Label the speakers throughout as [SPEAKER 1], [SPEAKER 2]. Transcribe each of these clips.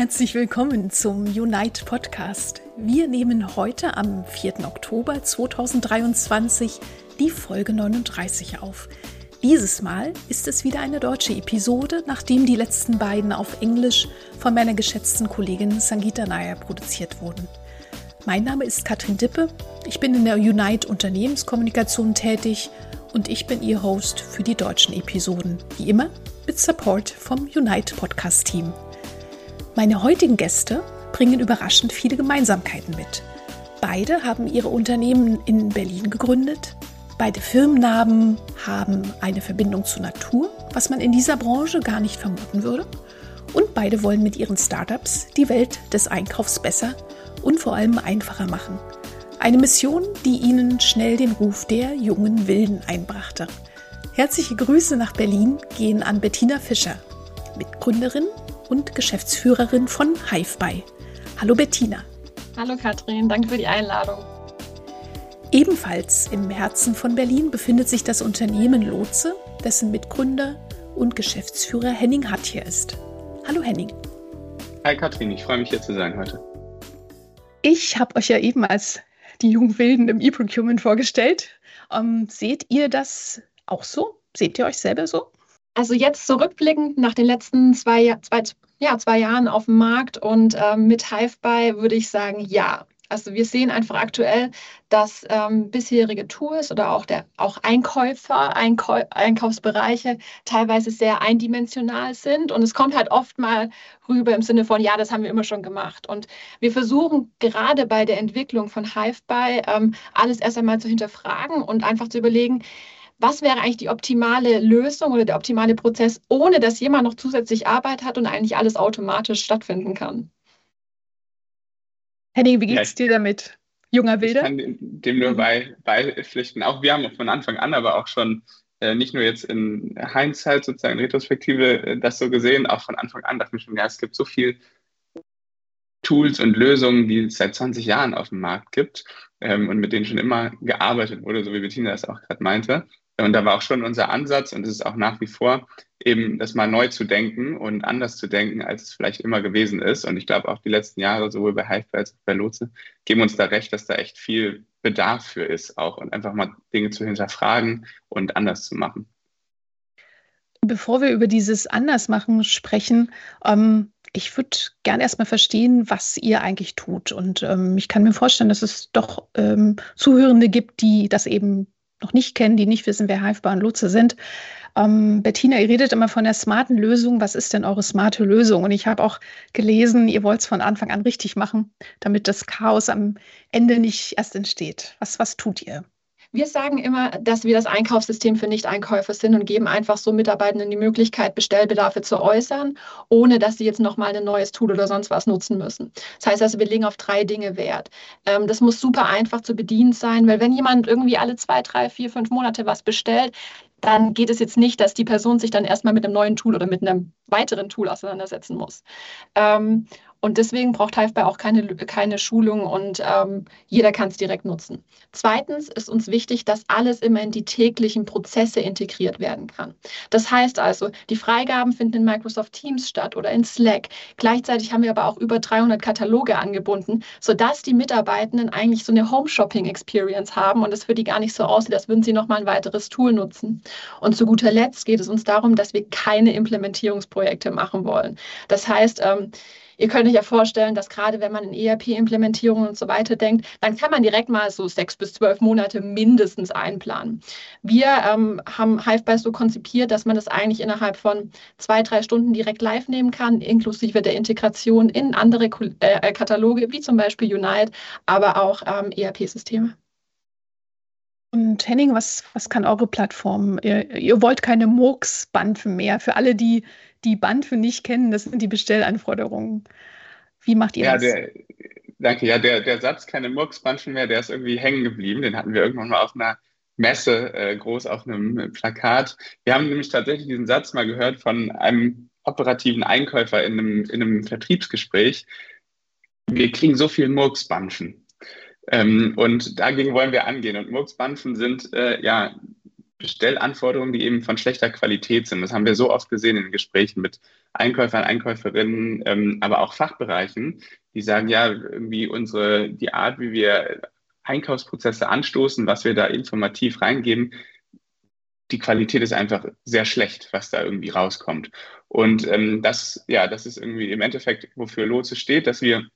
[SPEAKER 1] herzlich willkommen zum Unite Podcast. Wir nehmen heute am 4. Oktober 2023 die Folge 39 auf. Dieses Mal ist es wieder eine deutsche Episode, nachdem die letzten beiden auf Englisch von meiner geschätzten Kollegin Sangita Nair produziert wurden. Mein Name ist Katrin Dippe, ich bin in der Unite Unternehmenskommunikation tätig und ich bin Ihr Host für die deutschen Episoden, wie immer mit Support vom Unite Podcast Team. Meine heutigen Gäste bringen überraschend viele Gemeinsamkeiten mit. Beide haben ihre Unternehmen in Berlin gegründet. Beide Firmennamen haben eine Verbindung zur Natur, was man in dieser Branche gar nicht vermuten würde. Und beide wollen mit ihren Startups die Welt des Einkaufs besser und vor allem einfacher machen. Eine Mission, die ihnen schnell den Ruf der jungen Wilden einbrachte. Herzliche Grüße nach Berlin gehen an Bettina Fischer, Mitgründerin und Geschäftsführerin von HiveBuy. Hallo Bettina.
[SPEAKER 2] Hallo Katrin, danke für die Einladung.
[SPEAKER 1] Ebenfalls im Herzen von Berlin befindet sich das Unternehmen Lotse, dessen Mitgründer und Geschäftsführer Henning Hattier ist. Hallo Henning.
[SPEAKER 3] Hi Katrin, ich freue mich hier zu sein heute.
[SPEAKER 1] Ich habe euch ja eben als die jungen Wilden im E-Procurement vorgestellt. Ähm, seht ihr das auch so? Seht ihr euch selber so?
[SPEAKER 2] Also jetzt zurückblickend nach den letzten zwei, zwei, ja, zwei Jahren auf dem Markt und ähm, mit HiveBuy würde ich sagen, ja. Also wir sehen einfach aktuell, dass ähm, bisherige Tools oder auch, der, auch Einkäufer, Einkau Einkaufsbereiche teilweise sehr eindimensional sind. Und es kommt halt oft mal rüber im Sinne von, ja, das haben wir immer schon gemacht. Und wir versuchen gerade bei der Entwicklung von HiveBuy ähm, alles erst einmal zu hinterfragen und einfach zu überlegen, was wäre eigentlich die optimale Lösung oder der optimale Prozess, ohne dass jemand noch zusätzlich Arbeit hat und eigentlich alles automatisch stattfinden kann.
[SPEAKER 1] Henning, wie geht es ja, dir damit? Junger Wilder?
[SPEAKER 3] Ich kann dem nur bei, beipflichten. Auch wir haben von Anfang an aber auch schon äh, nicht nur jetzt in Hindsight sozusagen Retrospektive äh, das so gesehen, auch von Anfang an dachte ich schon, ja, es gibt so viel Tools und Lösungen, die es seit 20 Jahren auf dem Markt gibt ähm, und mit denen schon immer gearbeitet wurde, so wie Bettina das auch gerade meinte. Und da war auch schon unser Ansatz und es ist auch nach wie vor eben das mal neu zu denken und anders zu denken, als es vielleicht immer gewesen ist. Und ich glaube auch die letzten Jahre, sowohl bei Hive als auch bei Lotse, geben uns da recht, dass da echt viel Bedarf für ist auch und einfach mal Dinge zu hinterfragen und anders zu machen.
[SPEAKER 1] Bevor wir über dieses Andersmachen sprechen, ähm, ich würde gerne erstmal verstehen, was ihr eigentlich tut. Und ähm, ich kann mir vorstellen, dass es doch ähm, Zuhörende gibt, die das eben noch nicht kennen, die nicht wissen, wer Hivebar und Lotse sind. Ähm, Bettina, ihr redet immer von der smarten Lösung. Was ist denn eure smarte Lösung? Und ich habe auch gelesen, ihr wollt es von Anfang an richtig machen, damit das Chaos am Ende nicht erst entsteht. Was, was tut ihr?
[SPEAKER 2] Wir sagen immer, dass wir das Einkaufssystem für Nicht-Einkäufer sind und geben einfach so Mitarbeitenden die Möglichkeit, Bestellbedarfe zu äußern, ohne dass sie jetzt nochmal ein neues Tool oder sonst was nutzen müssen. Das heißt also, wir legen auf drei Dinge Wert. Ähm, das muss super einfach zu bedienen sein, weil wenn jemand irgendwie alle zwei, drei, vier, fünf Monate was bestellt, dann geht es jetzt nicht, dass die Person sich dann erstmal mit einem neuen Tool oder mit einem weiteren Tool auseinandersetzen muss. Ähm, und deswegen braucht HiveBuy auch keine, keine Schulung und ähm, jeder kann es direkt nutzen. Zweitens ist uns wichtig, dass alles immer in die täglichen Prozesse integriert werden kann. Das heißt also, die Freigaben finden in Microsoft Teams statt oder in Slack. Gleichzeitig haben wir aber auch über 300 Kataloge angebunden, sodass die Mitarbeitenden eigentlich so eine Home-Shopping-Experience haben und es für die gar nicht so aussieht, als würden sie nochmal ein weiteres Tool nutzen. Und zu guter Letzt geht es uns darum, dass wir keine Implementierungsprojekte machen wollen. Das heißt, ähm, Ihr könnt euch ja vorstellen, dass gerade wenn man in ERP-Implementierungen und so weiter denkt, dann kann man direkt mal so sechs bis zwölf Monate mindestens einplanen. Wir ähm, haben HiveBuy so konzipiert, dass man das eigentlich innerhalb von zwei, drei Stunden direkt live nehmen kann, inklusive der Integration in andere äh, Kataloge, wie zum Beispiel Unite, aber auch ähm, ERP-Systeme.
[SPEAKER 1] Und Henning, was, was kann eure Plattform? Ihr, ihr wollt keine Murks-Banfen mehr. Für alle, die die Banfe nicht kennen, das sind die Bestellanforderungen. Wie macht ihr
[SPEAKER 3] ja,
[SPEAKER 1] das?
[SPEAKER 3] Der, danke. Ja, der, der Satz, keine Murks-Banfen mehr, der ist irgendwie hängen geblieben. Den hatten wir irgendwann mal auf einer Messe äh, groß auf einem Plakat. Wir haben nämlich tatsächlich diesen Satz mal gehört von einem operativen Einkäufer in einem, in einem Vertriebsgespräch. Wir kriegen so viel Murksbanfen. Ähm, und dagegen wollen wir angehen. Und Murksbanfen sind äh, ja Bestellanforderungen, die eben von schlechter Qualität sind. Das haben wir so oft gesehen in Gesprächen mit Einkäufern, Einkäuferinnen, ähm, aber auch Fachbereichen, die sagen, ja, irgendwie unsere, die Art, wie wir Einkaufsprozesse anstoßen, was wir da informativ reingeben, die Qualität ist einfach sehr schlecht, was da irgendwie rauskommt. Und ähm, das, ja, das ist irgendwie im Endeffekt, wofür Lotse steht, dass wir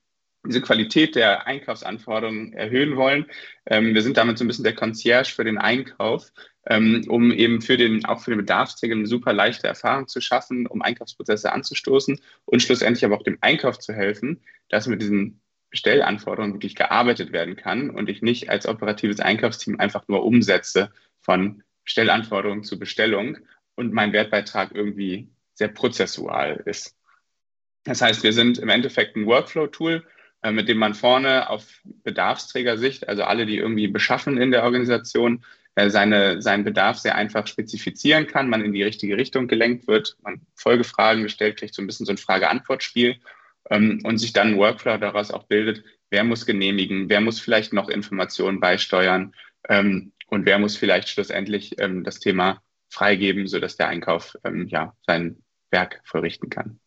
[SPEAKER 3] diese Qualität der Einkaufsanforderungen erhöhen wollen. Ähm, wir sind damit so ein bisschen der Concierge für den Einkauf, ähm, um eben für den, auch für den Bedarfsträger eine super leichte Erfahrung zu schaffen, um Einkaufsprozesse anzustoßen und schlussendlich aber auch dem Einkauf zu helfen, dass mit diesen Bestellanforderungen wirklich gearbeitet werden kann und ich nicht als operatives Einkaufsteam einfach nur umsetze von Bestellanforderung zu Bestellung und mein Wertbeitrag irgendwie sehr prozessual ist. Das heißt, wir sind im Endeffekt ein Workflow-Tool, mit dem man vorne auf Bedarfsträgersicht, also alle, die irgendwie beschaffen in der Organisation, äh, seine, seinen Bedarf sehr einfach spezifizieren kann, man in die richtige Richtung gelenkt wird, man Folgefragen gestellt kriegt, so ein bisschen so ein Frage-Antwort-Spiel ähm, und sich dann ein Workflow daraus auch bildet, wer muss genehmigen, wer muss vielleicht noch Informationen beisteuern ähm, und wer muss vielleicht schlussendlich ähm, das Thema freigeben, sodass der Einkauf ja, sein Werk vollrichten kann.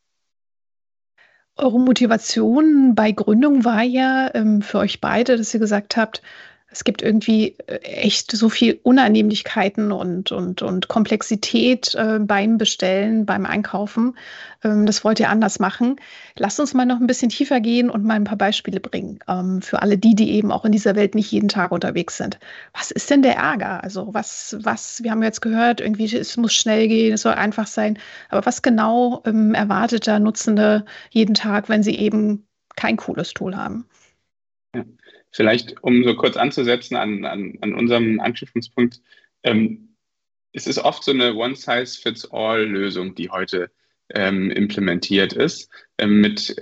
[SPEAKER 1] Eure Motivation bei Gründung war ja ähm, für euch beide, dass ihr gesagt habt, es gibt irgendwie äh, echt so viel Unannehmlichkeiten und, und, und Komplexität äh, beim Bestellen, beim Einkaufen. Ähm, das wollt ihr anders machen. Lasst uns mal noch ein bisschen tiefer gehen und mal ein paar Beispiele bringen ähm, für alle die, die eben auch in dieser Welt nicht jeden Tag unterwegs sind. Was ist denn der Ärger? Also was, was, wir haben jetzt gehört, irgendwie es muss schnell gehen, es soll einfach sein. Aber was genau ähm, erwartet da Nutzende jeden Tag, wenn sie eben kein cooles Tool haben?
[SPEAKER 3] Ja. Vielleicht, um so kurz anzusetzen an, an, an unserem Anknüpfungspunkt, ähm, es ist oft so eine One-Size-Fits-All-Lösung, die heute ähm, implementiert ist, ähm, mit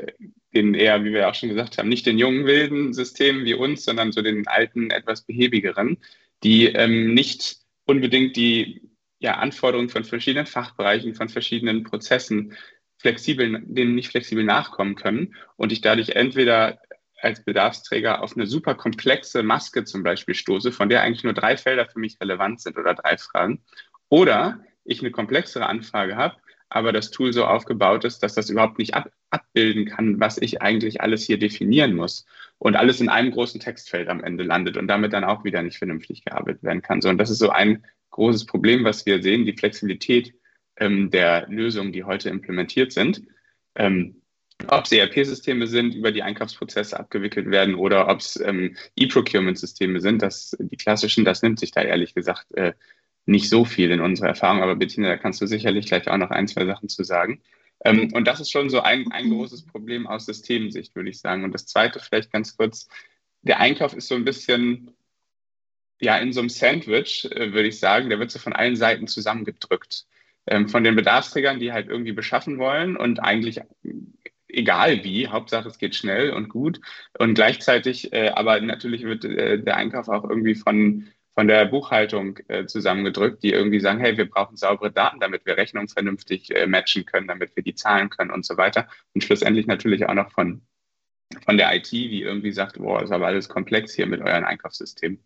[SPEAKER 3] den eher, wie wir auch schon gesagt haben, nicht den jungen wilden Systemen wie uns, sondern so den alten, etwas behäbigeren, die ähm, nicht unbedingt die ja, Anforderungen von verschiedenen Fachbereichen, von verschiedenen Prozessen flexibel, denen nicht flexibel nachkommen können und ich dadurch entweder als Bedarfsträger auf eine super komplexe Maske zum Beispiel stoße, von der eigentlich nur drei Felder für mich relevant sind oder drei Fragen. Oder ich eine komplexere Anfrage habe, aber das Tool so aufgebaut ist, dass das überhaupt nicht ab abbilden kann, was ich eigentlich alles hier definieren muss und alles in einem großen Textfeld am Ende landet und damit dann auch wieder nicht vernünftig gearbeitet werden kann. So, und das ist so ein großes Problem, was wir sehen, die Flexibilität ähm, der Lösungen, die heute implementiert sind. Ähm, ob es ERP-Systeme sind, über die Einkaufsprozesse abgewickelt werden oder ob es ähm, E-Procurement-Systeme sind, das, die klassischen, das nimmt sich da ehrlich gesagt äh, nicht so viel in unserer Erfahrung. Aber Bettina, da kannst du sicherlich gleich auch noch ein, zwei Sachen zu sagen. Ähm, und das ist schon so ein, ein großes Problem aus Systemsicht, würde ich sagen. Und das Zweite vielleicht ganz kurz, der Einkauf ist so ein bisschen ja, in so einem Sandwich, äh, würde ich sagen, der wird so von allen Seiten zusammengedrückt. Ähm, von den Bedarfsträgern, die halt irgendwie beschaffen wollen und eigentlich egal wie, Hauptsache es geht schnell und gut. Und gleichzeitig, äh, aber natürlich wird äh, der Einkauf auch irgendwie von, von der Buchhaltung äh, zusammengedrückt, die irgendwie sagen, hey, wir brauchen saubere Daten, damit wir Rechnungen vernünftig äh, matchen können, damit wir die zahlen können und so weiter. Und schlussendlich natürlich auch noch von, von der IT, die irgendwie sagt, boah, ist aber alles komplex hier mit euren Einkaufssystemen.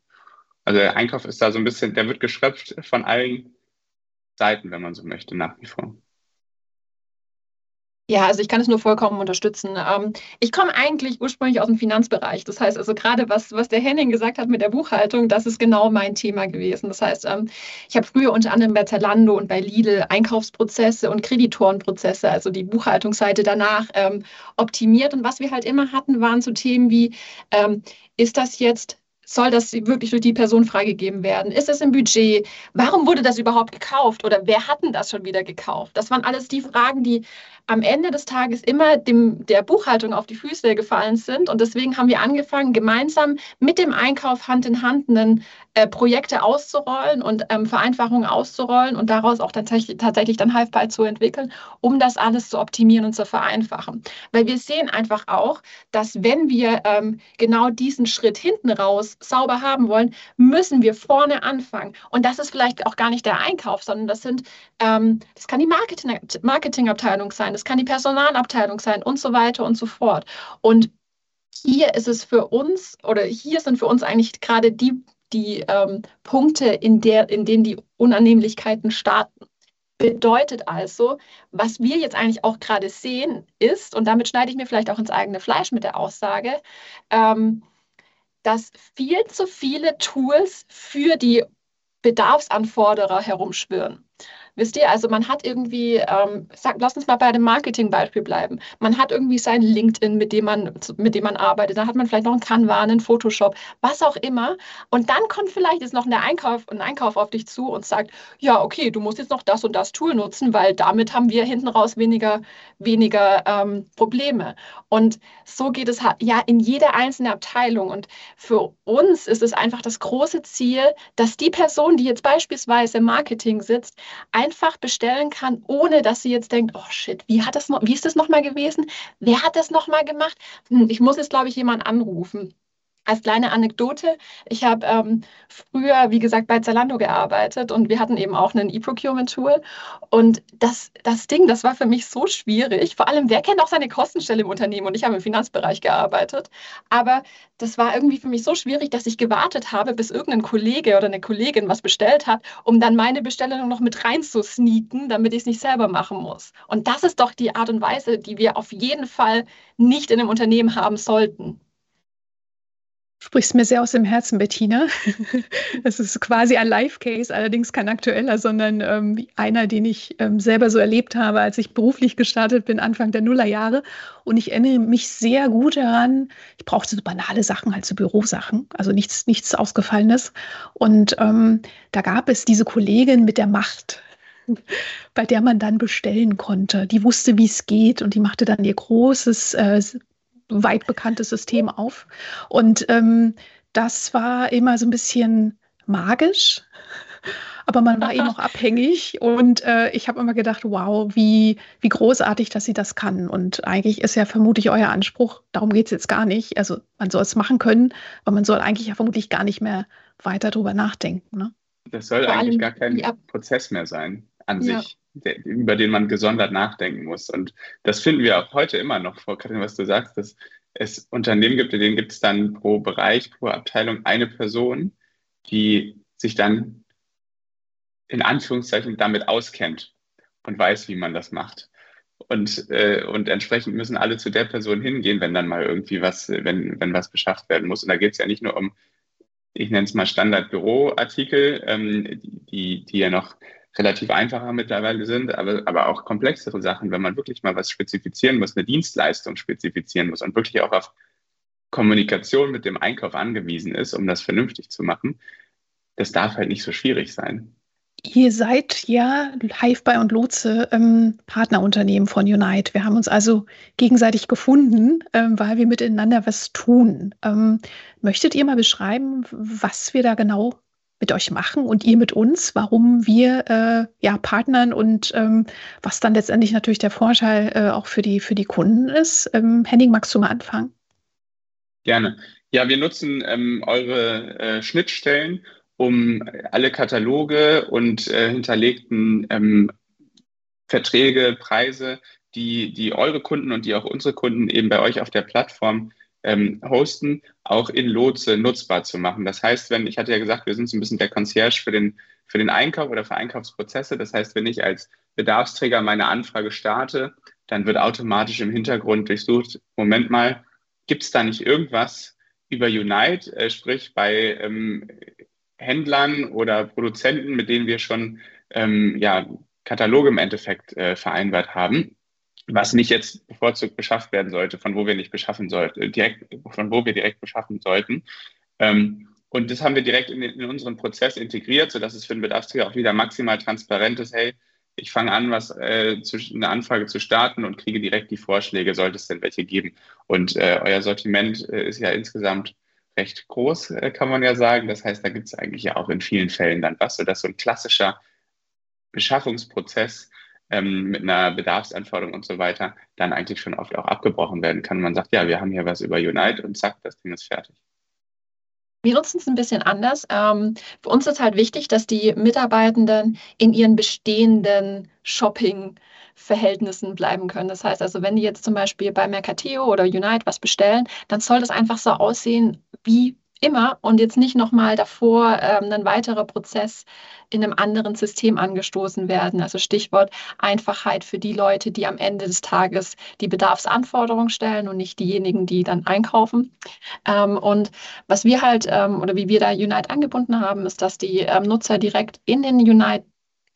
[SPEAKER 3] Also der Einkauf ist da so ein bisschen, der wird geschröpft von allen Seiten, wenn man so möchte, nach wie vor.
[SPEAKER 2] Ja, also ich kann es nur vollkommen unterstützen. Ähm, ich komme eigentlich ursprünglich aus dem Finanzbereich. Das heißt also gerade was, was der Henning gesagt hat mit der Buchhaltung, das ist genau mein Thema gewesen. Das heißt, ähm, ich habe früher unter anderem bei Zalando und bei Lidl Einkaufsprozesse und Kreditorenprozesse, also die Buchhaltungsseite danach ähm, optimiert. Und was wir halt immer hatten, waren so Themen wie, ist das jetzt soll das wirklich durch die Person freigegeben werden? Ist es im Budget? Warum wurde das überhaupt gekauft? Oder wer hat denn das schon wieder gekauft? Das waren alles die Fragen, die am Ende des Tages immer dem, der Buchhaltung auf die Füße gefallen sind. Und deswegen haben wir angefangen, gemeinsam mit dem Einkauf Hand in Hand einen, äh, Projekte auszurollen und ähm, Vereinfachungen auszurollen und daraus auch tatsächlich, tatsächlich dann Halfball zu entwickeln, um das alles zu optimieren und zu vereinfachen. Weil wir sehen einfach auch, dass wenn wir ähm, genau diesen Schritt hinten raus sauber haben wollen, müssen wir vorne anfangen. Und das ist vielleicht auch gar nicht der Einkauf, sondern das sind, ähm, das kann die Marketing, Marketingabteilung sein, das kann die Personalabteilung sein und so weiter und so fort. Und hier ist es für uns oder hier sind für uns eigentlich gerade die die ähm, Punkte, in, der, in denen die Unannehmlichkeiten starten. Bedeutet also, was wir jetzt eigentlich auch gerade sehen, ist, und damit schneide ich mir vielleicht auch ins eigene Fleisch mit der Aussage, ähm, dass viel zu viele Tools für die Bedarfsanforderer herumschwirren. Wisst ihr, also man hat irgendwie, ähm, sag, lass uns mal bei dem Marketingbeispiel bleiben. Man hat irgendwie sein LinkedIn, mit dem man, mit dem man arbeitet. Da hat man vielleicht noch einen Canva, einen Photoshop, was auch immer. Und dann kommt vielleicht jetzt noch ein Einkauf, ein Einkauf auf dich zu und sagt, ja, okay, du musst jetzt noch das und das Tool nutzen, weil damit haben wir hinten raus weniger, weniger ähm, Probleme. Und so geht es ja in jede einzelne Abteilung. Und für uns ist es einfach das große Ziel, dass die Person, die jetzt beispielsweise im Marketing sitzt, einfach bestellen kann, ohne dass sie jetzt denkt, oh shit, wie hat das noch, wie ist das nochmal gewesen? Wer hat das nochmal gemacht? Hm, ich muss jetzt, glaube ich, jemanden anrufen. Als kleine Anekdote, ich habe ähm, früher, wie gesagt, bei Zalando gearbeitet und wir hatten eben auch ein E-Procurement-Tool. Und das, das Ding, das war für mich so schwierig. Vor allem, wer kennt auch seine Kostenstelle im Unternehmen? Und ich habe im Finanzbereich gearbeitet. Aber das war irgendwie für mich so schwierig, dass ich gewartet habe, bis irgendein Kollege oder eine Kollegin was bestellt hat, um dann meine Bestellung noch mit reinzusneaken, damit ich es nicht selber machen muss. Und das ist doch die Art und Weise, die wir auf jeden Fall nicht in einem Unternehmen haben sollten
[SPEAKER 1] sprichst mir sehr aus dem Herzen, Bettina. Das ist quasi ein Live-Case, allerdings kein aktueller, sondern ähm, einer, den ich ähm, selber so erlebt habe, als ich beruflich gestartet bin, Anfang der Nullerjahre. Und ich erinnere mich sehr gut daran, ich brauchte so banale Sachen, halt so Bürosachen, also nichts, nichts Ausgefallenes. Und ähm, da gab es diese Kollegin mit der Macht, bei der man dann bestellen konnte. Die wusste, wie es geht und die machte dann ihr großes äh, weit bekanntes System auf. Und ähm, das war immer so ein bisschen magisch, aber man war eben auch abhängig. Und äh, ich habe immer gedacht, wow, wie, wie großartig, dass sie das kann. Und eigentlich ist ja vermutlich euer Anspruch, darum geht es jetzt gar nicht. Also man soll es machen können, aber man soll eigentlich ja vermutlich gar nicht mehr weiter drüber nachdenken. Ne?
[SPEAKER 3] Das soll Vor eigentlich gar kein ja. Prozess mehr sein an ja. sich über den man gesondert nachdenken muss. Und das finden wir auch heute immer noch vor, Katrin, was du sagst, dass es Unternehmen gibt, in denen gibt es dann pro Bereich, pro Abteilung eine Person, die sich dann in Anführungszeichen damit auskennt und weiß, wie man das macht. Und, äh, und entsprechend müssen alle zu der Person hingehen, wenn dann mal irgendwie was, wenn, wenn was beschafft werden muss. Und da geht es ja nicht nur um, ich nenne es mal Standard-Büroartikel, ähm, die, die ja noch relativ einfacher mittlerweile sind, aber, aber auch komplexere Sachen, wenn man wirklich mal was spezifizieren muss, eine Dienstleistung spezifizieren muss und wirklich auch auf Kommunikation mit dem Einkauf angewiesen ist, um das vernünftig zu machen, das darf halt nicht so schwierig sein.
[SPEAKER 1] Ihr seid ja Hive und Lotse ähm, Partnerunternehmen von Unite. Wir haben uns also gegenseitig gefunden, ähm, weil wir miteinander was tun. Ähm, möchtet ihr mal beschreiben, was wir da genau mit euch machen und ihr mit uns, warum wir äh, ja partnern und ähm, was dann letztendlich natürlich der Vorteil äh, auch für die, für die Kunden ist. Ähm, Henning, magst du mal anfangen?
[SPEAKER 3] Gerne. Ja, wir nutzen ähm, eure äh, Schnittstellen, um alle Kataloge und äh, hinterlegten ähm, Verträge, Preise, die, die eure Kunden und die auch unsere Kunden eben bei euch auf der Plattform ähm, hosten, auch in Lotse nutzbar zu machen. Das heißt, wenn, ich hatte ja gesagt, wir sind so ein bisschen der Concierge für den, für den Einkauf oder für Einkaufsprozesse. Das heißt, wenn ich als Bedarfsträger meine Anfrage starte, dann wird automatisch im Hintergrund durchsucht, Moment mal, gibt es da nicht irgendwas über Unite, äh, sprich bei ähm, Händlern oder Produzenten, mit denen wir schon ähm, ja, Kataloge im Endeffekt äh, vereinbart haben? Was nicht jetzt bevorzugt beschafft werden sollte, von wo wir nicht beschaffen sollten, äh, direkt, von wo wir direkt beschaffen sollten. Ähm, und das haben wir direkt in, in, unseren Prozess integriert, sodass es für den Bedarfsträger auch wieder maximal transparent ist. Hey, ich fange an, was äh, zu, eine Anfrage zu starten und kriege direkt die Vorschläge, sollte es denn welche geben. Und äh, euer Sortiment äh, ist ja insgesamt recht groß, äh, kann man ja sagen. Das heißt, da gibt es eigentlich ja auch in vielen Fällen dann was, sodass so ein klassischer Beschaffungsprozess ähm, mit einer Bedarfsanforderung und so weiter dann eigentlich schon oft auch abgebrochen werden kann. Man sagt, ja, wir haben hier was über Unite und zack, das Ding ist fertig.
[SPEAKER 2] Wir nutzen es ein bisschen anders. Ähm, für uns ist halt wichtig, dass die Mitarbeitenden in ihren bestehenden Shopping-Verhältnissen bleiben können. Das heißt also, wenn die jetzt zum Beispiel bei Mercateo oder Unite was bestellen, dann soll das einfach so aussehen wie immer und jetzt nicht nochmal davor ähm, ein weiterer Prozess in einem anderen System angestoßen werden. Also Stichwort Einfachheit für die Leute, die am Ende des Tages die Bedarfsanforderungen stellen und nicht diejenigen, die dann einkaufen. Ähm, und was wir halt ähm, oder wie wir da Unite angebunden haben, ist, dass die ähm, Nutzer direkt in den Unite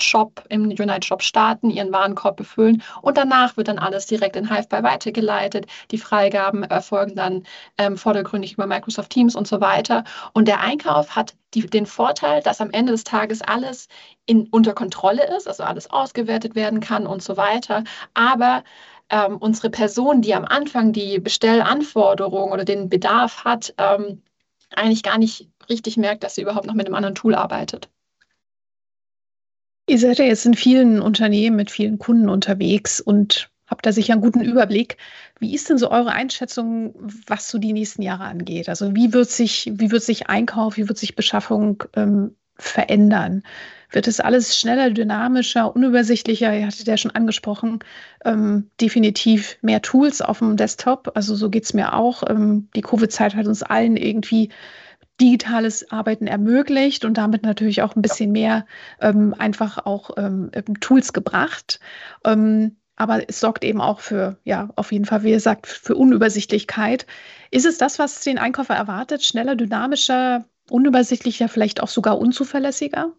[SPEAKER 2] Shop, im Unite Shop starten, ihren Warenkorb befüllen und danach wird dann alles direkt in HiveBuy weitergeleitet. Die Freigaben erfolgen dann ähm, vordergründig über Microsoft Teams und so weiter. Und der Einkauf hat die, den Vorteil, dass am Ende des Tages alles in, unter Kontrolle ist, also alles ausgewertet werden kann und so weiter. Aber ähm, unsere Person, die am Anfang die Bestellanforderung oder den Bedarf hat, ähm, eigentlich gar nicht richtig merkt, dass sie überhaupt noch mit einem anderen Tool arbeitet.
[SPEAKER 1] Ihr seid ja jetzt in vielen Unternehmen mit vielen Kunden unterwegs und habt da sicher einen guten Überblick. Wie ist denn so eure Einschätzung, was so die nächsten Jahre angeht? Also wie wird sich, wie wird sich Einkauf, wie wird sich Beschaffung ähm, verändern? Wird es alles schneller, dynamischer, unübersichtlicher? Ihr hattet ja schon angesprochen, ähm, definitiv mehr Tools auf dem Desktop. Also so geht es mir auch. Ähm, die Covid-Zeit hat uns allen irgendwie digitales Arbeiten ermöglicht und damit natürlich auch ein bisschen mehr ähm, einfach auch ähm, Tools gebracht. Ähm, aber es sorgt eben auch für, ja, auf jeden Fall, wie ihr sagt, für Unübersichtlichkeit. Ist es das, was den Einkäufer erwartet? Schneller, dynamischer, unübersichtlicher, vielleicht auch sogar unzuverlässiger?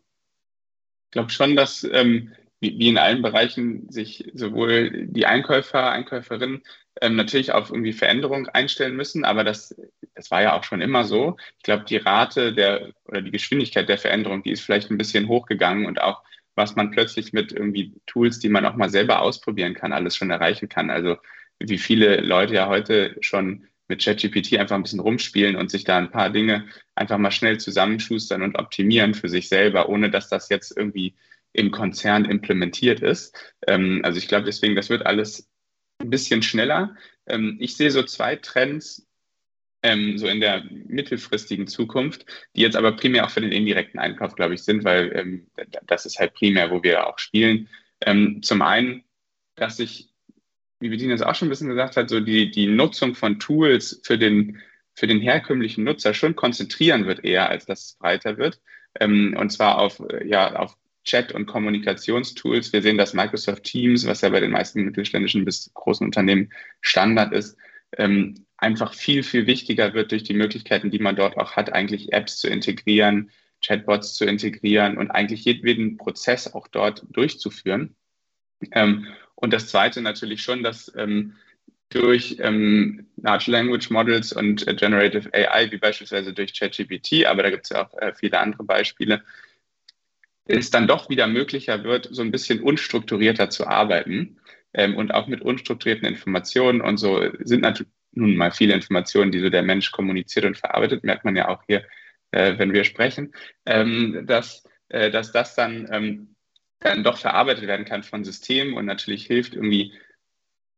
[SPEAKER 3] Ich glaube schon, dass ähm, wie, wie in allen Bereichen sich sowohl die Einkäufer, Einkäuferinnen ähm, natürlich auf irgendwie Veränderung einstellen müssen, aber das, das war ja auch schon immer so. Ich glaube, die Rate der oder die Geschwindigkeit der Veränderung, die ist vielleicht ein bisschen hochgegangen und auch was man plötzlich mit irgendwie Tools, die man auch mal selber ausprobieren kann, alles schon erreichen kann. Also wie viele Leute ja heute schon mit ChatGPT einfach ein bisschen rumspielen und sich da ein paar Dinge einfach mal schnell zusammenschustern und optimieren für sich selber, ohne dass das jetzt irgendwie im Konzern implementiert ist. Ähm, also ich glaube deswegen, das wird alles ein bisschen schneller. Ähm, ich sehe so zwei Trends ähm, so in der mittelfristigen Zukunft, die jetzt aber primär auch für den indirekten Einkauf, glaube ich, sind, weil ähm, das ist halt primär, wo wir auch spielen. Zum einen, dass sich, wie Bettina es auch schon ein bisschen gesagt hat, so die, die Nutzung von Tools für den, für den herkömmlichen Nutzer schon konzentrieren wird eher, als dass es breiter wird. Und zwar auf, ja, auf Chat- und Kommunikationstools. Wir sehen, dass Microsoft Teams, was ja bei den meisten mittelständischen bis großen Unternehmen Standard ist, ähm, einfach viel, viel wichtiger wird durch die Möglichkeiten, die man dort auch hat, eigentlich Apps zu integrieren, Chatbots zu integrieren und eigentlich jeden Prozess auch dort durchzuführen. Ähm, und das Zweite natürlich schon, dass ähm, durch ähm, Large Language Models und äh, Generative AI, wie beispielsweise durch ChatGPT, aber da gibt es ja auch äh, viele andere Beispiele, es dann doch wieder möglicher wird, so ein bisschen unstrukturierter zu arbeiten ähm, und auch mit unstrukturierten Informationen und so sind natürlich nun mal viele Informationen, die so der Mensch kommuniziert und verarbeitet, merkt man ja auch hier, äh, wenn wir sprechen, ähm, dass, äh, dass das dann, ähm, dann doch verarbeitet werden kann von Systemen und natürlich hilft, irgendwie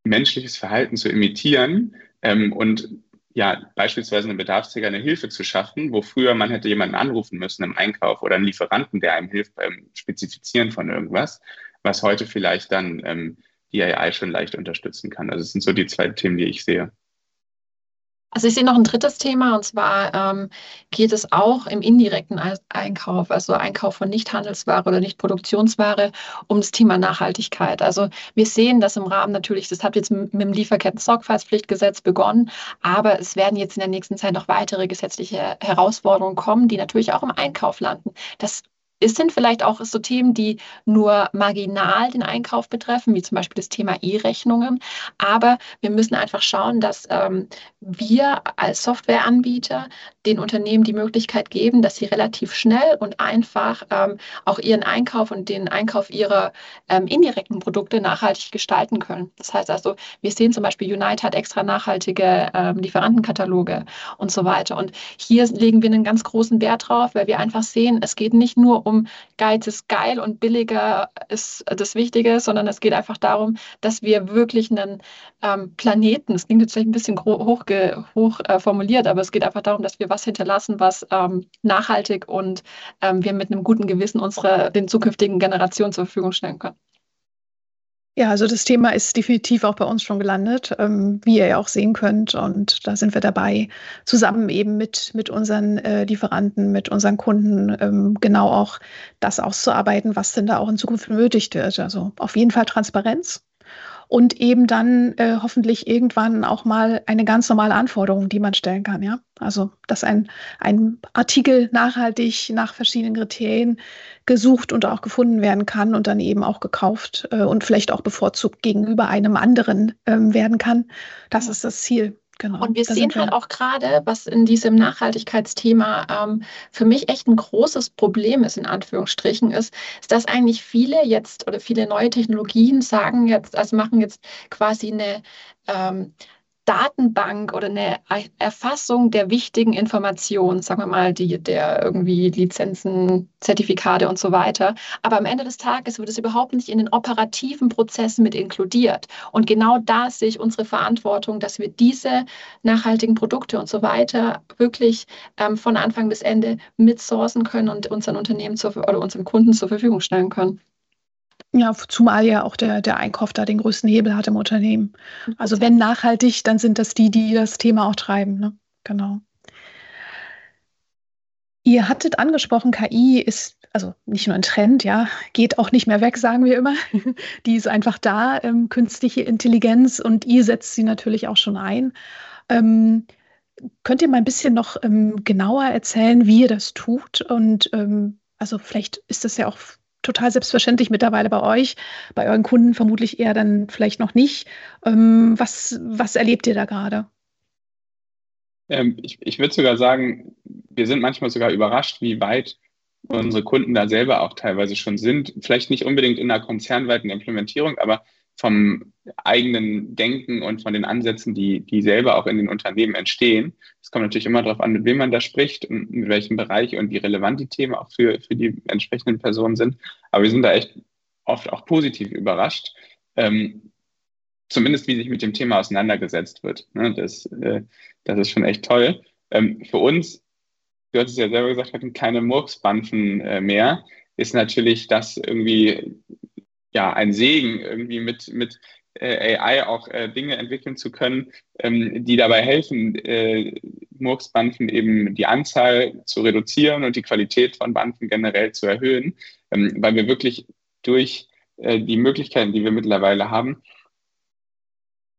[SPEAKER 3] menschliches Verhalten zu imitieren ähm, und ja, beispielsweise einem Bedarfsträger eine Hilfe zu schaffen, wo früher man hätte jemanden anrufen müssen im Einkauf oder einen Lieferanten, der einem hilft beim Spezifizieren von irgendwas, was heute vielleicht dann ähm, die AI schon leicht unterstützen kann. Also es sind so die zwei Themen, die ich sehe.
[SPEAKER 2] Also ich sehe noch ein drittes Thema und zwar ähm, geht es auch im indirekten Einkauf, also Einkauf von Nichthandelsware oder Nichtproduktionsware, um das Thema Nachhaltigkeit. Also wir sehen das im Rahmen natürlich, das hat jetzt mit dem Lieferketten-Sorgfaltspflichtgesetz begonnen, aber es werden jetzt in der nächsten Zeit noch weitere gesetzliche Herausforderungen kommen, die natürlich auch im Einkauf landen. Das es sind vielleicht auch so Themen, die nur marginal den Einkauf betreffen, wie zum Beispiel das Thema E-Rechnungen. Aber wir müssen einfach schauen, dass ähm, wir als Softwareanbieter den Unternehmen die Möglichkeit geben, dass sie relativ schnell und einfach ähm, auch ihren Einkauf und den Einkauf ihrer ähm, indirekten Produkte nachhaltig gestalten können. Das heißt also, wir sehen zum Beispiel, Unite hat extra nachhaltige ähm, Lieferantenkataloge und so weiter. Und hier legen wir einen ganz großen Wert drauf, weil wir einfach sehen, es geht nicht nur um Geiz ist geil und billiger ist das Wichtige, sondern es geht einfach darum, dass wir wirklich einen ähm, Planeten, das klingt jetzt vielleicht ein bisschen hoch, hoch äh, formuliert, aber es geht einfach darum, dass wir was hinterlassen, was ähm, nachhaltig und ähm, wir mit einem guten Gewissen unsere, den zukünftigen Generationen zur Verfügung stellen können.
[SPEAKER 1] Ja, also das Thema ist definitiv auch bei uns schon gelandet, ähm, wie ihr ja auch sehen könnt. Und da sind wir dabei, zusammen eben mit, mit unseren äh, Lieferanten, mit unseren Kunden, ähm, genau auch das auszuarbeiten, was denn da auch in Zukunft benötigt wird. Also auf jeden Fall Transparenz und eben dann äh, hoffentlich irgendwann auch mal eine ganz normale Anforderung, die man stellen kann. Ja, also dass ein, ein Artikel nachhaltig nach verschiedenen Kriterien gesucht und auch gefunden werden kann und dann eben auch gekauft äh, und vielleicht auch bevorzugt gegenüber einem anderen ähm, werden kann. Das ist das Ziel.
[SPEAKER 2] Genau, und wir sehen halt auch gerade, was in diesem Nachhaltigkeitsthema ähm, für mich echt ein großes Problem ist, in Anführungsstrichen, ist, ist, dass eigentlich viele jetzt oder viele neue Technologien sagen jetzt, also machen jetzt quasi eine ähm, Datenbank oder eine Erfassung der wichtigen Informationen, sagen wir mal, die, der irgendwie Lizenzen, Zertifikate und so weiter. Aber am Ende des Tages wird es überhaupt nicht in den operativen Prozessen mit inkludiert. Und genau da sehe ich unsere Verantwortung, dass wir diese nachhaltigen Produkte und so weiter wirklich ähm, von Anfang bis Ende mitsourcen können und unseren Unternehmen zur, oder unseren Kunden zur Verfügung stellen können.
[SPEAKER 1] Ja, zumal ja auch der, der Einkauf da den größten Hebel hat im Unternehmen. Also wenn nachhaltig, dann sind das die, die das Thema auch treiben. Ne? Genau. Ihr hattet angesprochen, KI ist also nicht nur ein Trend, ja, geht auch nicht mehr weg, sagen wir immer. Die ist einfach da, ähm, künstliche Intelligenz und ihr setzt sie natürlich auch schon ein. Ähm, könnt ihr mal ein bisschen noch ähm, genauer erzählen, wie ihr das tut? Und ähm, also vielleicht ist das ja auch total selbstverständlich mittlerweile bei euch, bei euren Kunden vermutlich eher dann vielleicht noch nicht. Ähm, was, was erlebt ihr da gerade?
[SPEAKER 3] Ähm, ich ich würde sogar sagen, wir sind manchmal sogar überrascht, wie weit unsere Kunden da selber auch teilweise schon sind. Vielleicht nicht unbedingt in einer konzernweiten Implementierung, aber vom eigenen Denken und von den Ansätzen, die, die selber auch in den Unternehmen entstehen. Es kommt natürlich immer darauf an, mit wem man da spricht und mit welchem Bereich und wie relevant die Themen auch für, für die entsprechenden Personen sind. Aber wir sind da echt oft auch positiv überrascht. Ähm, zumindest wie sich mit dem Thema auseinandergesetzt wird. Ne? Das, äh, das ist schon echt toll. Ähm, für uns, du hast es ja selber gesagt, hatten keine Murksbanfen äh, mehr, ist natürlich das irgendwie ja ein Segen, irgendwie mit, mit äh, AI auch äh, Dinge entwickeln zu können, ähm, die dabei helfen, äh, Murksbanfen eben die Anzahl zu reduzieren und die Qualität von Banfen generell zu erhöhen, ähm, weil wir wirklich durch äh, die Möglichkeiten, die wir mittlerweile haben,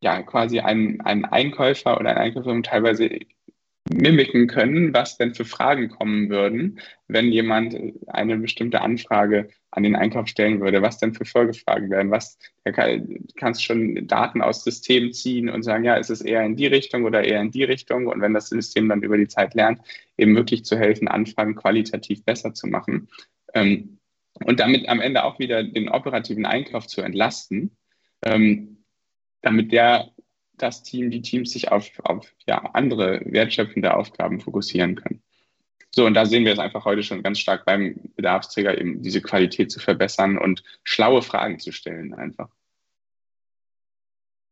[SPEAKER 3] ja quasi einen, Einkäufer oder eine Einkäuferin teilweise mimiken können, was denn für Fragen kommen würden, wenn jemand eine bestimmte Anfrage an den Einkauf stellen würde, was denn für Folgefragen wären, was kann, kannst schon Daten aus System ziehen und sagen, ja, ist es eher in die Richtung oder eher in die Richtung und wenn das System dann über die Zeit lernt, eben wirklich zu helfen, Anfragen qualitativ besser zu machen ähm, und damit am Ende auch wieder den operativen Einkauf zu entlasten, ähm, damit der das Team, die Teams sich auf, auf ja, andere wertschöpfende Aufgaben fokussieren können. So, und da sehen wir es einfach heute schon ganz stark beim Bedarfsträger, eben diese Qualität zu verbessern und schlaue Fragen zu stellen einfach.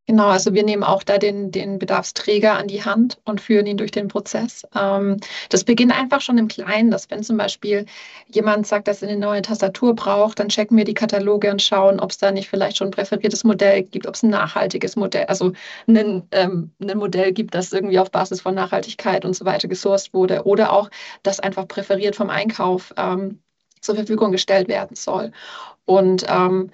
[SPEAKER 2] Genau, also wir nehmen auch da den, den Bedarfsträger an die Hand und führen ihn durch den Prozess. Ähm, das beginnt einfach schon im Kleinen, dass wenn zum Beispiel jemand sagt, dass er eine neue Tastatur braucht, dann checken wir die Kataloge und schauen, ob es da nicht vielleicht schon ein präferiertes Modell gibt, ob es ein nachhaltiges Modell, also ein, ähm, Modell gibt, das irgendwie auf Basis von Nachhaltigkeit und so weiter gesourced wurde oder auch, das einfach präferiert vom Einkauf ähm, zur Verfügung gestellt werden soll. Und ähm,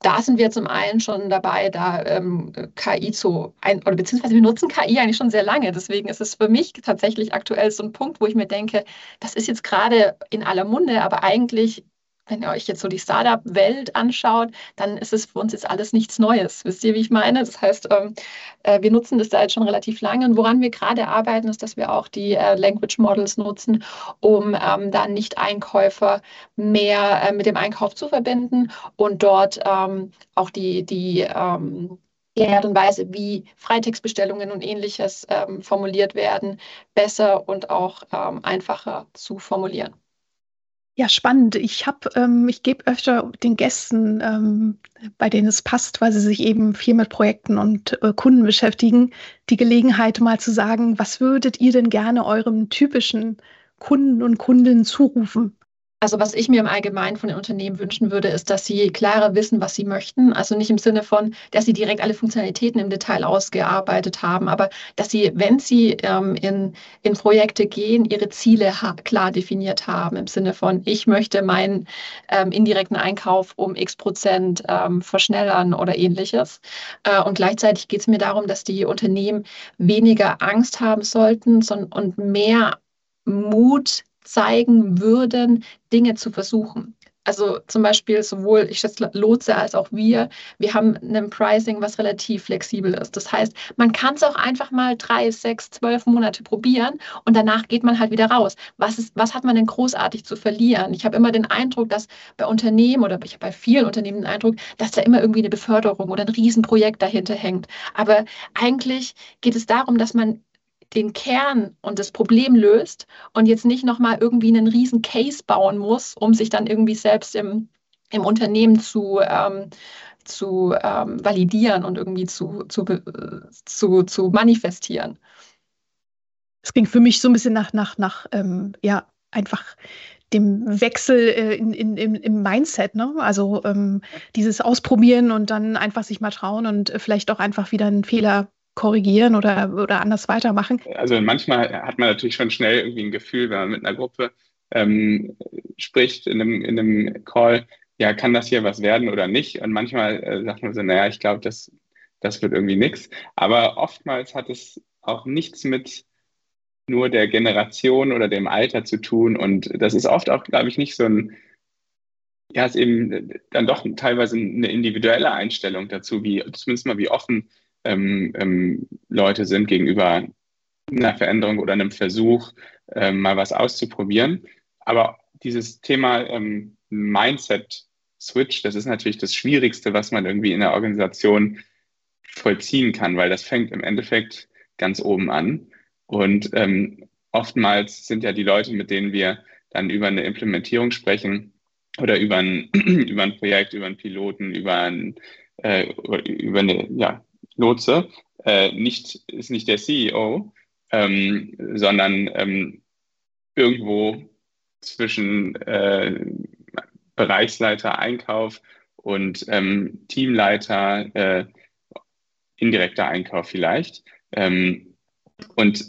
[SPEAKER 2] da sind wir zum einen schon dabei, da ähm, KI zu ein, oder beziehungsweise wir nutzen KI eigentlich schon sehr lange. Deswegen ist es für mich tatsächlich aktuell so ein Punkt, wo ich mir denke, das ist jetzt gerade in aller Munde, aber eigentlich wenn ihr euch jetzt so die Startup-Welt anschaut, dann ist es für uns jetzt alles nichts Neues. Wisst ihr, wie ich meine? Das heißt, ähm, äh, wir nutzen das da jetzt schon relativ lange. Und woran wir gerade arbeiten, ist, dass wir auch die äh, Language Models nutzen, um ähm, dann Nicht-Einkäufer mehr äh, mit dem Einkauf zu verbinden und dort ähm, auch die, die Art und Weise, wie Freitextbestellungen und ähnliches formuliert werden, besser und auch einfacher zu formulieren.
[SPEAKER 1] Ja, spannend. Ich habe, ähm, ich gebe öfter den Gästen, ähm, bei denen es passt, weil sie sich eben viel mit Projekten und äh, Kunden beschäftigen, die Gelegenheit mal zu sagen, was würdet ihr denn gerne eurem typischen Kunden und Kundinnen zurufen?
[SPEAKER 2] Also was ich mir im Allgemeinen von den Unternehmen wünschen würde, ist, dass sie klarer wissen, was sie möchten. Also nicht im Sinne von, dass sie direkt alle Funktionalitäten im Detail ausgearbeitet haben, aber dass sie, wenn sie ähm, in, in Projekte gehen, ihre Ziele klar definiert haben. Im Sinne von, ich möchte meinen ähm, indirekten Einkauf um x Prozent ähm, verschnellern oder ähnliches. Äh, und gleichzeitig geht es mir darum, dass die Unternehmen weniger Angst haben sollten sondern, und mehr Mut zeigen würden, Dinge zu versuchen. Also zum Beispiel sowohl, ich schätze, Lotse als auch wir, wir haben ein Pricing, was relativ flexibel ist. Das heißt, man kann es auch einfach mal drei, sechs, zwölf Monate probieren und danach geht man halt wieder raus. Was, ist, was hat man denn großartig zu verlieren? Ich habe immer den Eindruck, dass bei Unternehmen oder ich bei vielen Unternehmen den Eindruck, dass da immer irgendwie eine Beförderung oder ein Riesenprojekt dahinter hängt. Aber eigentlich geht es darum, dass man den Kern und das Problem löst und jetzt nicht nochmal irgendwie einen riesen Case bauen muss, um sich dann irgendwie selbst im, im Unternehmen zu, ähm, zu ähm, validieren und irgendwie zu, zu, zu, zu manifestieren.
[SPEAKER 1] Es ging für mich so ein bisschen nach, nach, nach ähm, ja, einfach dem Wechsel äh, in, in, im, Mindset, ne? Also ähm, dieses Ausprobieren und dann einfach sich mal trauen und äh, vielleicht auch einfach wieder einen Fehler korrigieren oder, oder anders weitermachen?
[SPEAKER 3] Also manchmal hat man natürlich schon schnell irgendwie ein Gefühl, wenn man mit einer Gruppe ähm, spricht in einem, in einem Call, ja, kann das hier was werden oder nicht? Und manchmal äh, sagt man so, naja, ich glaube, das, das wird irgendwie nichts. Aber oftmals hat es auch nichts mit nur der Generation oder dem Alter zu tun. Und das ist oft auch, glaube ich, nicht so ein, ja, ist eben dann doch teilweise eine individuelle Einstellung dazu, wie zumindest mal wie offen ähm, ähm, Leute sind gegenüber einer Veränderung oder einem Versuch, ähm, mal was auszuprobieren. Aber dieses Thema ähm, Mindset-Switch, das ist natürlich das Schwierigste, was man irgendwie in der Organisation vollziehen kann, weil das fängt im Endeffekt ganz oben an. Und ähm, oftmals sind ja die Leute, mit denen wir dann über eine Implementierung sprechen oder über ein, über ein Projekt, über einen Piloten, über, ein, äh, über eine ja, Lotse äh, nicht, ist nicht der CEO, ähm, sondern ähm, irgendwo zwischen äh, Bereichsleiter Einkauf und ähm, Teamleiter äh, indirekter Einkauf vielleicht. Ähm, und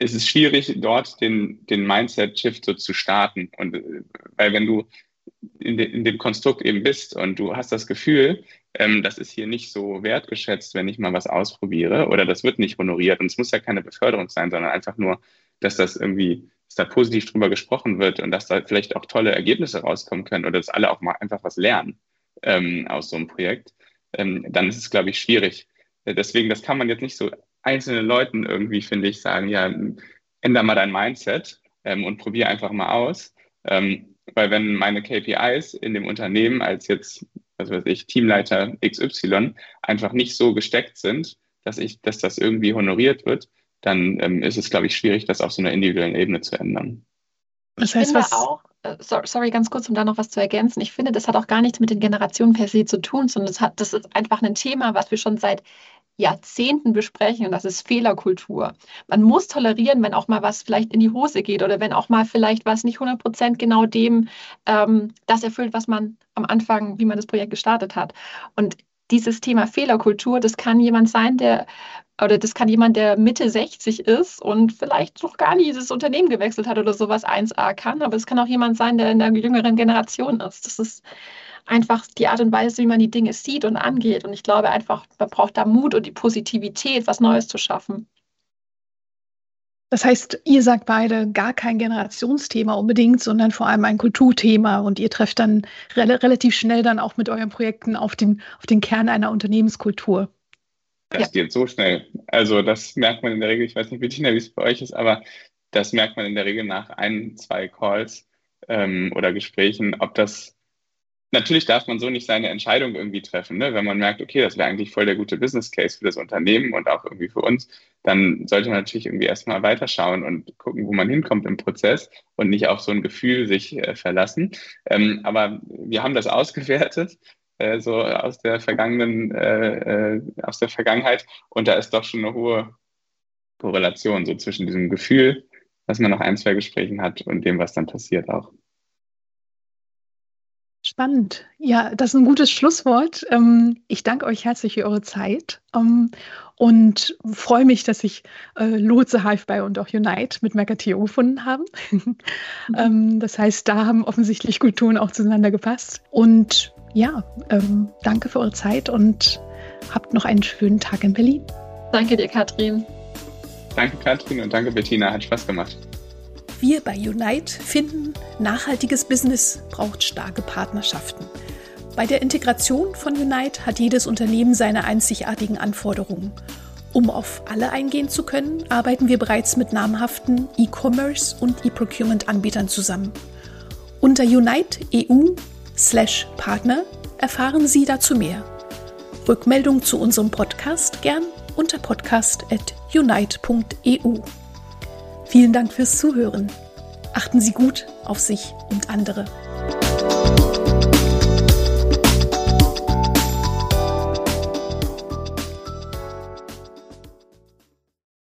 [SPEAKER 3] es ist schwierig, dort den, den Mindset-Shift so zu starten. Und äh, weil wenn du in, de, in dem Konstrukt eben bist und du hast das Gefühl, ähm, das ist hier nicht so wertgeschätzt, wenn ich mal was ausprobiere oder das wird nicht honoriert. Und es muss ja keine Beförderung sein, sondern einfach nur, dass das irgendwie, dass da positiv drüber gesprochen wird und dass da vielleicht auch tolle Ergebnisse rauskommen können oder dass alle auch mal einfach was lernen ähm, aus so einem Projekt. Ähm, dann ist es, glaube ich, schwierig. Deswegen, das kann man jetzt nicht so einzelnen Leuten irgendwie, finde ich, sagen, ja, änder mal dein Mindset ähm, und probier einfach mal aus. Ähm, weil wenn meine KPIs in dem Unternehmen als jetzt was weiß ich, Teamleiter XY einfach nicht so gesteckt sind, dass ich, dass das irgendwie honoriert wird, dann ähm, ist es, glaube ich, schwierig, das auf so einer individuellen Ebene zu ändern.
[SPEAKER 2] Das heißt, ich finde was auch, äh, sorry, ganz kurz, um da noch was zu ergänzen. Ich finde, das hat auch gar nichts mit den Generationen per se zu tun, sondern das, hat, das ist einfach ein Thema, was wir schon seit Jahrzehnten besprechen und das ist Fehlerkultur. Man muss tolerieren, wenn auch mal was vielleicht in die Hose geht oder wenn auch mal vielleicht was nicht 100 Prozent genau dem ähm, das erfüllt, was man am Anfang, wie man das Projekt gestartet hat. Und dieses Thema Fehlerkultur, das kann jemand sein, der oder das kann jemand, der Mitte 60 ist und vielleicht noch gar nie das Unternehmen gewechselt hat oder sowas 1A kann, aber es kann auch jemand sein, der in der jüngeren Generation ist. Das ist einfach die Art und Weise, wie man die Dinge sieht und angeht. Und ich glaube einfach, man braucht da Mut und die Positivität, was Neues zu schaffen.
[SPEAKER 1] Das heißt, ihr sagt beide gar kein Generationsthema unbedingt, sondern vor allem ein Kulturthema und ihr trefft dann re relativ schnell dann auch mit euren Projekten auf den, auf den Kern einer Unternehmenskultur.
[SPEAKER 3] Das ja. geht so schnell. Also das merkt man in der Regel, ich weiß nicht, wie es bei euch ist, aber das merkt man in der Regel nach ein, zwei Calls ähm, oder Gesprächen, ob das natürlich darf man so nicht seine Entscheidung irgendwie treffen. Ne? Wenn man merkt, okay, das wäre eigentlich voll der gute Business Case für das Unternehmen und auch irgendwie für uns, dann sollte man natürlich irgendwie erstmal weiterschauen und gucken, wo man hinkommt im Prozess und nicht auf so ein Gefühl sich äh, verlassen. Ähm, aber wir haben das ausgewertet, äh, so aus der vergangenen, äh, äh, aus der Vergangenheit und da ist doch schon eine hohe Korrelation so zwischen diesem Gefühl, was man nach ein, zwei Gesprächen hat und dem, was dann passiert auch.
[SPEAKER 1] Spannend. Ja, das ist ein gutes Schlusswort. Ähm, ich danke euch herzlich für eure Zeit ähm, und freue mich, dass sich äh, Lotse, Hive und auch Unite mit Mercatio gefunden haben. Mhm. Das heißt, da haben offensichtlich Kulturen auch zueinander gepasst. Und ja, danke für eure Zeit und habt noch einen schönen Tag in Berlin.
[SPEAKER 2] Danke dir, Katrin.
[SPEAKER 3] Danke, Katrin und danke, Bettina. Hat Spaß gemacht.
[SPEAKER 1] Wir bei Unite finden, nachhaltiges Business braucht starke Partnerschaften. Bei der Integration von Unite hat jedes Unternehmen seine einzigartigen Anforderungen. Um auf alle eingehen zu können, arbeiten wir bereits mit namhaften E-Commerce und E-Procurement-Anbietern zusammen. Unter Unite EU slash Partner erfahren Sie dazu mehr. Rückmeldung zu unserem Podcast gern unter podcast.unite.eu. Vielen Dank fürs Zuhören. Achten Sie gut auf sich und andere.